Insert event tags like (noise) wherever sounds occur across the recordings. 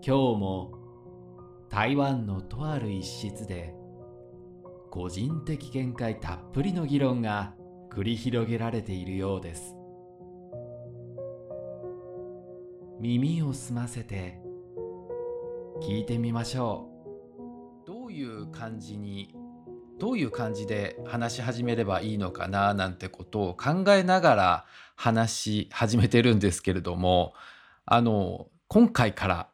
今日も台湾のとある一室で個人的見解たっぷりの議論が繰り広げられているようです。耳を澄ませて聞いてみましょう。どういう感じにどういう感じで話し始めればいいのかななんてことを考えながら話し始めてるんですけれどもあの今回から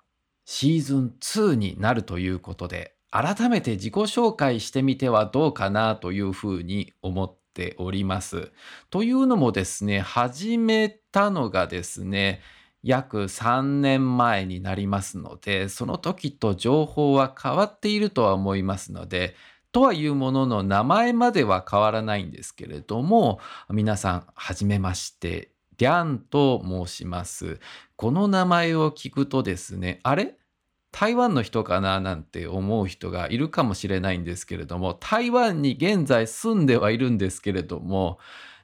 シーズン2になるということで改めて自己紹介してみてはどうかなというふうに思っております。というのもですね始めたのがですね約3年前になりますのでその時と情報は変わっているとは思いますのでとはいうものの名前までは変わらないんですけれども皆さんはじめましてリャンと申します。この名前を聞くとですねあれ？台湾の人かな？なんて思う人がいるかもしれないんですけれども台湾に現在住んではいるんですけれども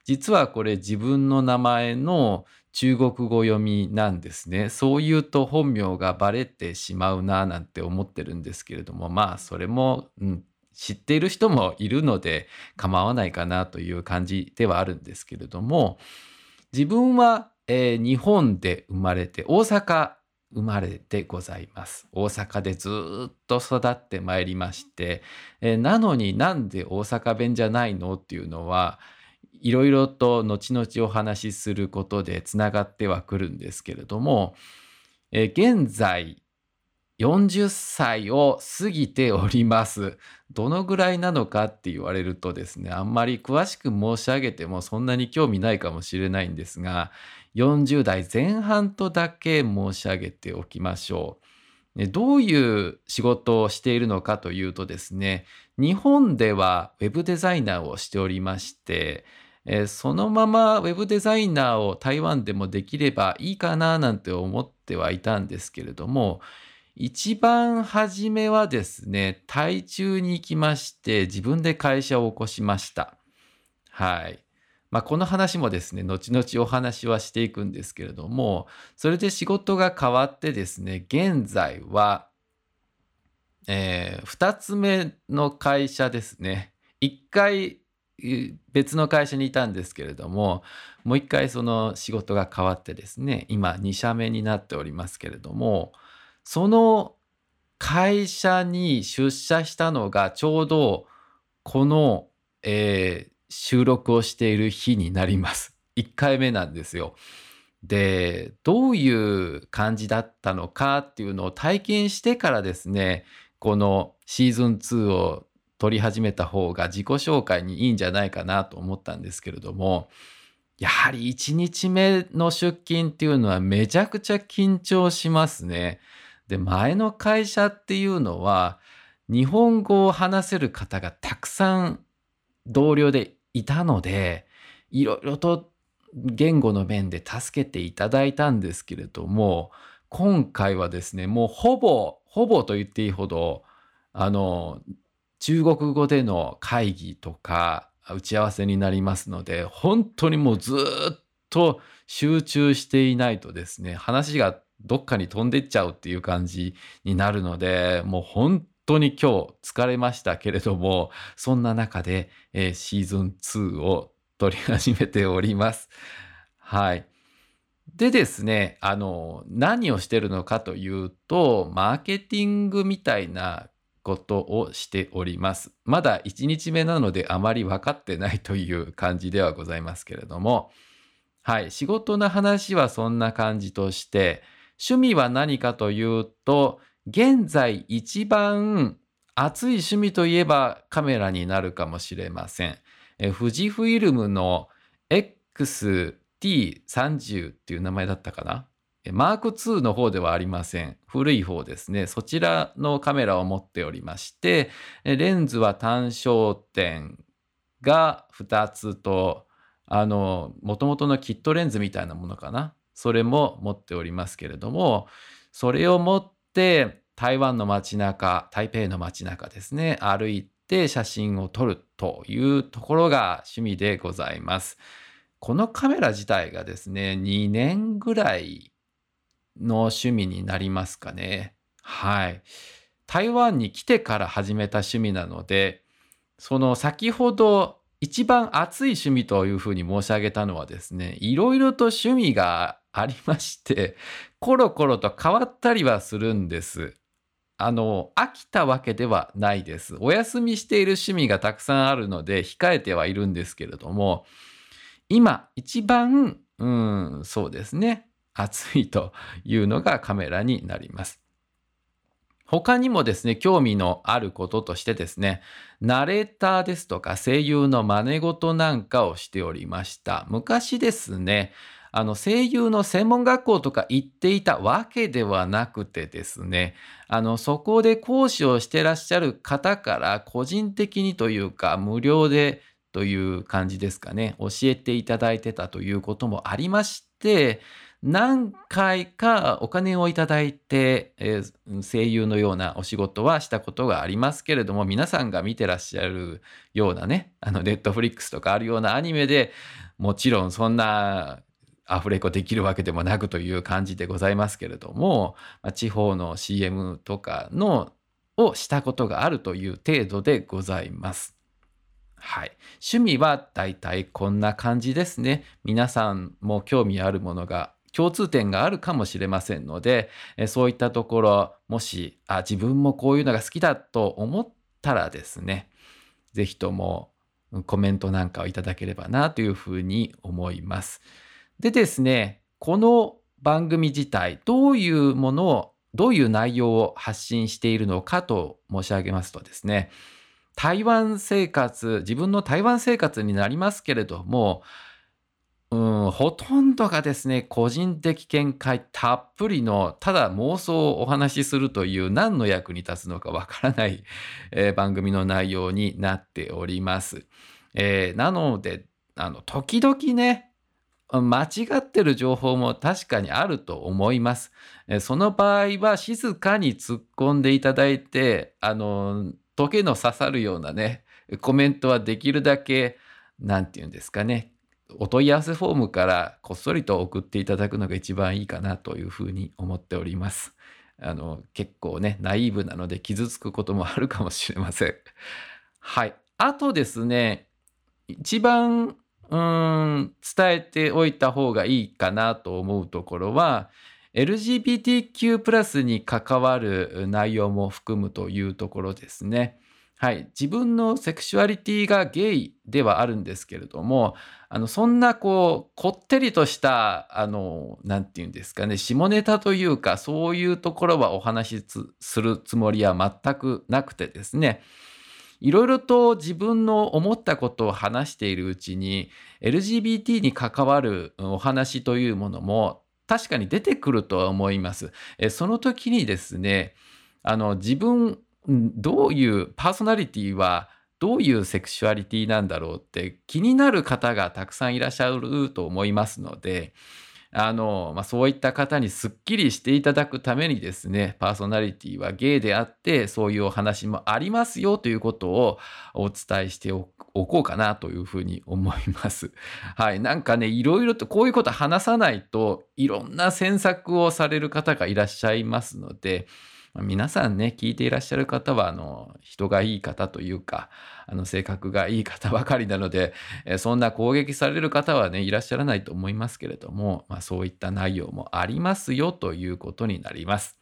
実はこれ自分の名前の中国語読みなんですね。そう言うと本名がバレてしまうななんて思ってるんですけれどもまあそれも、うん、知っている人もいるので構わないかなという感じではあるんですけれども自分は、えー、日本で生まれて大阪生まれてございます。大阪でずっと育ってまいりまして、えー、なのになんで大阪弁じゃないのっていうのはいろいろと後々お話しすることでつながってはくるんですけれども、えー、現在40歳を過ぎております。どのぐらいなのかって言われるとですね、あんまり詳しく申し上げてもそんなに興味ないかもしれないんですが、40代前半とだけ申し上げておきましょう。どういう仕事をしているのかというとですね、日本ではウェブデザイナーをしておりまして、そのままウェブデザイナーを台湾でもできればいいかななんて思ってはいたんですけれども、一番初めはですね、台中に行きまして、自分で会社を起こしました。はい。まあ、この話もですね、後々お話はしていくんですけれども、それで仕事が変わってですね、現在は、えー、2つ目の会社ですね。1回別の会社にいたんですけれども、もう1回その仕事が変わってですね、今2社目になっておりますけれども、その会社に出社したのがちょうどこの、えー、収録をしている日になります。1回目なんですよ。でどういう感じだったのかっていうのを体験してからですねこのシーズン2を撮り始めた方が自己紹介にいいんじゃないかなと思ったんですけれどもやはり1日目の出勤っていうのはめちゃくちゃ緊張しますね。で前の会社っていうのは日本語を話せる方がたくさん同僚でいたのでいろいろと言語の面で助けていただいたんですけれども今回はですねもうほぼほぼと言っていいほどあの中国語での会議とか打ち合わせになりますので本当にもうずっと集中していないとですね話がどっかに飛んでっちゃうっていう感じになるので、もう本当に今日疲れましたけれども、そんな中で、えー、シーズン2を撮り始めております。はい。でですね、あの、何をしてるのかというと、マーケティングみたいなことをしております。まだ1日目なのであまり分かってないという感じではございますけれども、はい、仕事の話はそんな感じとして、趣味は何かというと、現在一番熱い趣味といえばカメラになるかもしれません。え富士フイルムの XT30 っていう名前だったかな？マーク2の方ではありません。古い方ですね。そちらのカメラを持っておりまして、レンズは単焦点が2つと、あの、もともとのキットレンズみたいなものかな？それも持っておりますけれども、それを持って台湾の街中、台北の街中ですね、歩いて写真を撮るというところが趣味でございます。このカメラ自体がですね、2年ぐらいの趣味になりますかね。はい。台湾に来てから始めた趣味なので、その先ほど一番熱い趣味というふうに申し上げたのはですね、いろいろと趣味がありまして、コロコロと変わったりはするんです。あの、飽きたわけではないです。お休みしている趣味がたくさんあるので、控えてはいるんですけれども、今一番、うん、そうですね、熱いというのがカメラになります。他にもですね、興味のあることとしてですね、ナレーターですとか声優の真似事なんかをしておりました。昔ですね、あの声優の専門学校とか行っていたわけではなくてですね、あのそこで講師をしてらっしゃる方から個人的にというか無料でという感じですかね、教えていただいてたということもありまして、何回かお金をいただいて、えー、声優のようなお仕事はしたことがありますけれども、皆さんが見てらっしゃるようなね、あの、ネットフリックスとかあるようなアニメでもちろんそんなアフレコできるわけでもなくという感じでございますけれども、ま地方の CM とかのをしたことがあるという程度でございます。はい。趣味はだいたいこんな感じですね。皆さんも興味あるものが共通点があるかもしれませんので、えそういったところ、もし、あ、自分もこういうのが好きだと思ったらですね、是非ともコメントなんかをいただければなというふうに思います。でですね、この番組自体、どういうものを、どういう内容を発信しているのかと申し上げますとですね、台湾生活、自分の台湾生活になりますけれども、うん、ほとんどがですね、個人的見解たっぷりの、ただ妄想をお話しするという何の役に立つのかわからない、えー、番組の内容になっております。えー、なので、あの、時々ね、間違ってる情報も確かにあると思います。その場合は静かに突っ込んでいただいて、あの、時の刺さるようなね、コメントはできるだけ、なんて言うんですかね、お問い合わせフォームからこっそりと送っていただくのが一番いいかなというふうに思っております。あの結構ねナイーブなので傷つくこともあるかもしれません。はい。あとですね一番うん伝えておいた方がいいかなと思うところは LGBTQ+ プラスに関わる内容も含むというところですね。はい、自分のセクシュアリティがゲイではあるんですけれどもあのそんなこうこってりとした何て言うんですかね下ネタというかそういうところはお話しするつもりは全くなくてですねいろいろと自分の思ったことを話しているうちに LGBT に関わるお話というものも確かに出てくるとは思います。えその時にですねあの自分どういうパーソナリティはどういうセクシュアリティなんだろうって気になる方がたくさんいらっしゃると思いますのであの、まあ、そういった方にすっきりしていただくためにですねパーソナリティはゲイであってそういうお話もありますよということをお伝えしておこうかなというふうに思います。(laughs) はい、なんかねいろいろとこういうこと話さないといろんな詮索をされる方がいらっしゃいますので皆さんね、聞いていらっしゃる方は、あの、人がいい方というか、あの、性格がいい方ばかりなので、そんな攻撃される方はね、いらっしゃらないと思いますけれども、まあ、そういった内容もありますよということになります。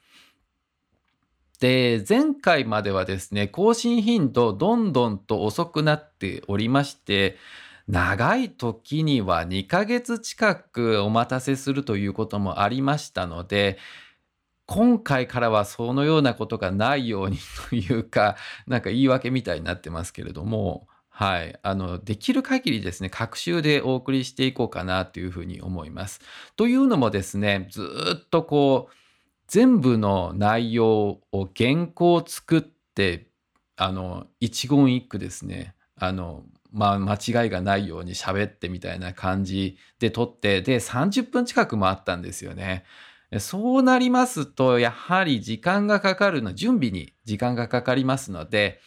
で、前回まではですね、更新頻度どんどんと遅くなっておりまして、長い時には2ヶ月近くお待たせするということもありましたので、今回からはそのようなことがないようにというか、(laughs) なんか言い訳みたいになってますけれども、はい。あの、できる限りですね、各週でお送りしていこうかなというふうに思います。というのもですね、ずっとこう、全部の内容を原稿を作って、あの、一言一句ですね、あの、まあ、間違いがないように喋ってみたいな感じで撮って、で、30分近くもあったんですよね。そうなりますと、やはり時間がかかるの、準備に時間がかかりますので、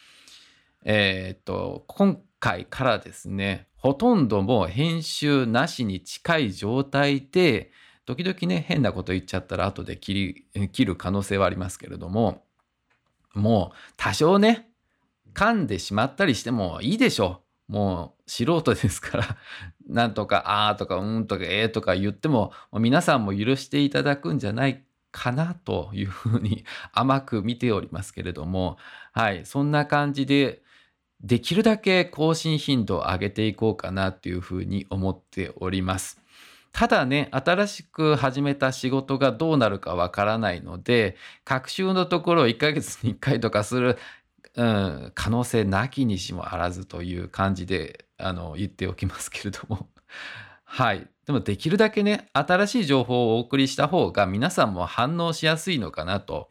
えっ、と、今回からですね、ほとんどもう編集なしに近い状態で、時々ね、変なこと言っちゃったら後で切り、切る可能性はありますけれども、もう多少ね、噛んでしまったりしてもいいでしょう。もう素人ですからなんとか、あーとか、うんとか、えーとか言っても、皆さんも許していただくんじゃないかなというふうに (laughs) 甘く見ておりますけれども、はい、そんな感じで、できるだけ更新頻度を上げていこうかなっていうふうに思っております。ただね、新しく始めた仕事がどうなるかわからないので、学習のところを1ヶ月に1回とかする、うん、可能性なきにしもあらずという感じであの言っておきますけれども。(laughs) はい。でもできるだけね、新しい情報をお送りした方が皆さんも反応しやすいのかなと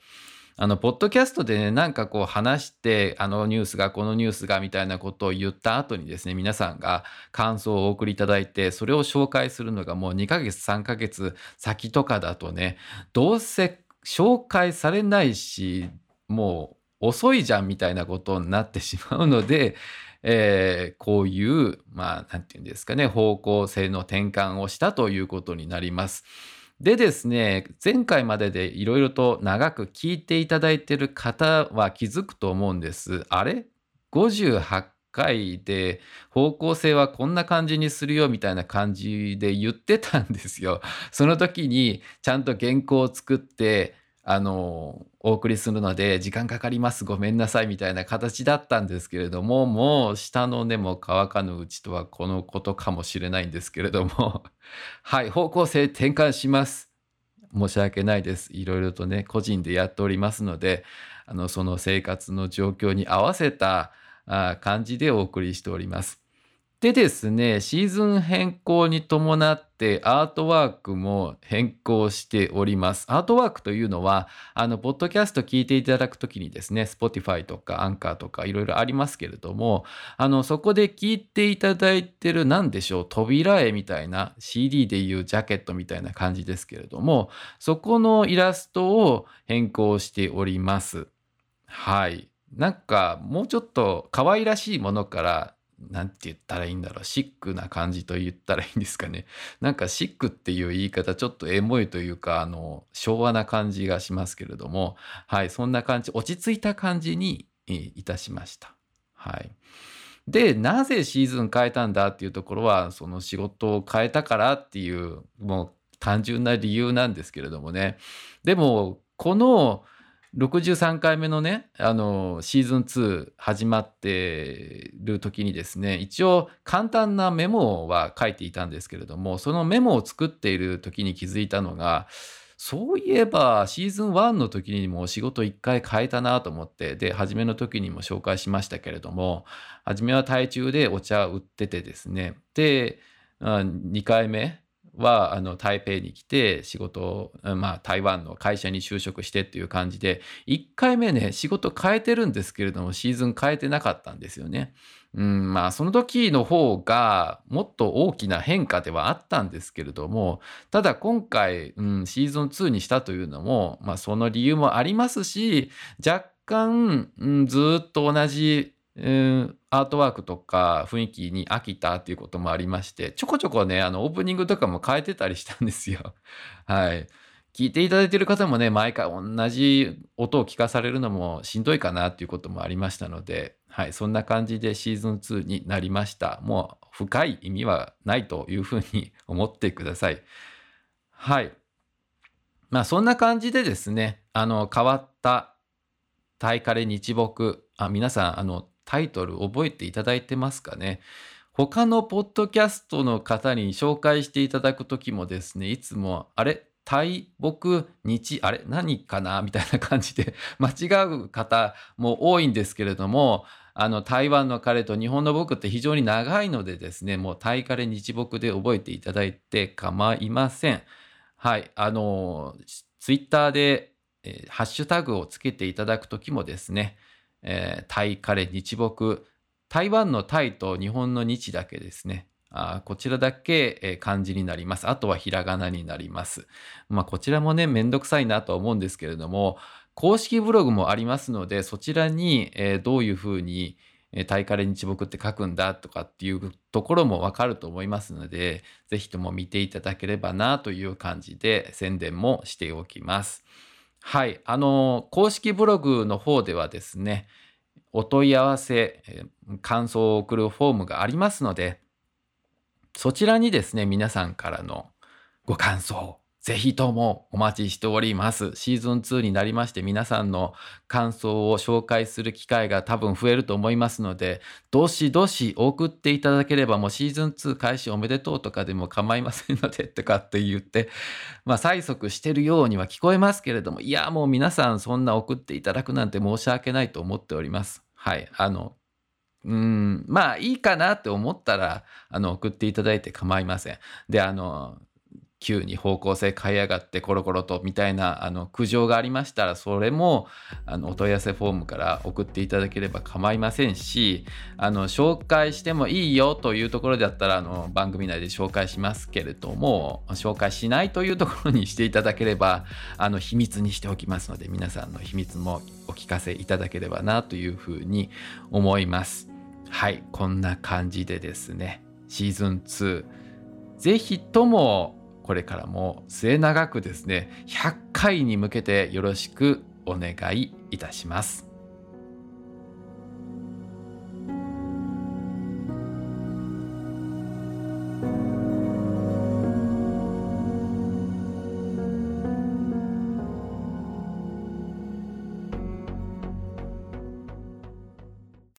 あの、ポッドキャストでね、なんかこう話して、あのニュースが、このニュースがみたいなことを言った後にですね、皆さんが感想をお送りいただいて、それを紹介するのがもう2ヶ月、3ヶ月先とかだとね、どうせ紹介されないし、もう遅いじゃんみたいなことになってしまうので、(laughs) えー、こういう、まあ、なんていうんですかね、方向性の転換をしたということになります。でですね、前回まででいろいろと長く聞いていただいている方は気づくと思うんです。あれ ?58 回で方向性はこんな感じにするよみたいな感じで言ってたんですよ。その時にちゃんと原稿を作ってあのお送りするので時間かかります。ごめんなさいみたいな形だったんですけれどももう下の根も乾かぬうちとはこのことかもしれないんですけれども。(laughs) はい方向性転換します。申し訳ないです。いろいろとね個人でやっておりますのであのその生活の状況に合わせたあ感じでお送りしております。でですね、シーズン変更に伴ってアートワークも変更しております。アートワークというのは、あの、ポッドキャスト聞いていただくときにですね、Spotify とかアンカーとかいろいろありますけれども、あの、そこで聞いていただいてる、なんでしょう、扉絵みたいな CD でいうジャケットみたいな感じですけれども、そこのイラストを変更しております。はい。なんか、もうちょっと可愛らしいものからなんて言ったらいいんだろう、シックな感じと言ったらいいんですかね。(laughs) なんかシックっていう言い方、ちょっとエモいというか、あの、昭和な感じがしますけれども、はい、そんな感じ、落ち着いた感じにいたしました。はい。で、なぜシーズン変えたんだっていうところは、その仕事を変えたからっていう、もう単純な理由なんですけれどもね。でも、この、63回目のね、あの、シーズン2始まってる時にですね、一応簡単なメモは書いていたんですけれども、そのメモを作っている時に気づいたのが、そういえばシーズン1の時にも仕事1回変えたなと思って、で、初めの時にも紹介しましたけれども、初めは台中でお茶売っててですね、で、2回目、はあの台北に来て仕事まあ台湾の会社に就職してっていう感じで1回目ね仕事変えてるんですけれどもシーズン変えてなかったんですよね。うん、まあその時の方がもっと大きな変化ではあったんですけれどもただ今回、うん、シーズン2にしたというのも、まあ、その理由もありますし若干、うん、ずっと同じえー、アートワークとか雰囲気に飽きたっていうこともありまして、ちょこちょこね、あの、オープニングとかも変えてたりしたんですよ。(laughs) はい。聞いていただいている方もね、毎回同じ音を聞かされるのもしんどいかなっていうこともありましたので、はい、そんな感じでシーズン2になりました。もう深い意味はないというふうに思ってください。はい。まあそんな感じでですね、あの変わったタイカレ日木、あ皆さんあのタイトル覚えていただいてますかね？他のポッドキャストの方に紹介していただく時もですねいつもあれ？大木日？あれ？何かな？みたいな感じで (laughs) 間違う方も多いんですけれどもあの台湾の彼と日本の僕って非常に長いのでですねもうタイカレ日木で覚えていただいて構いません。はいあのツイッターで、えー、ハッシュタグをつけていただく時もですねえー、タイカレ日木台湾のタイと日本の日だけですね。あこちらだけ、えー、漢字になります。あとはひらがなになります。まあこちらもねめんどくさいなとは思うんですけれども公式ブログもありますのでそちらに、えー、どういうふうにえータイカレ日木って書くんだとかっていうところもわかると思いますので、ぜひとも見ていただければなという感じで宣伝もしておきます。はい。あの、公式ブログの方ではですね、お問い合わせ、感想を送るフォームがありますので、そちらにですね、皆さんからのご感想、ぜひともお待ちしております。シーズン2になりまして皆さんの感想を紹介する機会が多分増えると思いますので、どしどし送っていただければもうシーズン2開始おめでとうとかでも構いませんので (laughs) とかって言って、まあ催促してるようには聞こえますけれども、いやもう皆さんそんな送っていただくなんて申し訳ないと思っております。はい。あの、うん、まあいいかなって思ったら、あの、送っていただいて構いません。で、あの、急に方向性変えやがってコロコロとみたいなあの苦情がありましたらそれもあのお問い合わせフォームから送っていただければ構いませんしあの紹介してもいいよというところだったらあの番組内で紹介しますけれども紹介しないというところにしていただければあの秘密にしておきますので皆さんの秘密もお聞かせいただければなというふうに思います。はいこんな感じでですねシーズン2ぜひともこれからも末永くですね100回に向けてよろしくお願いいたします。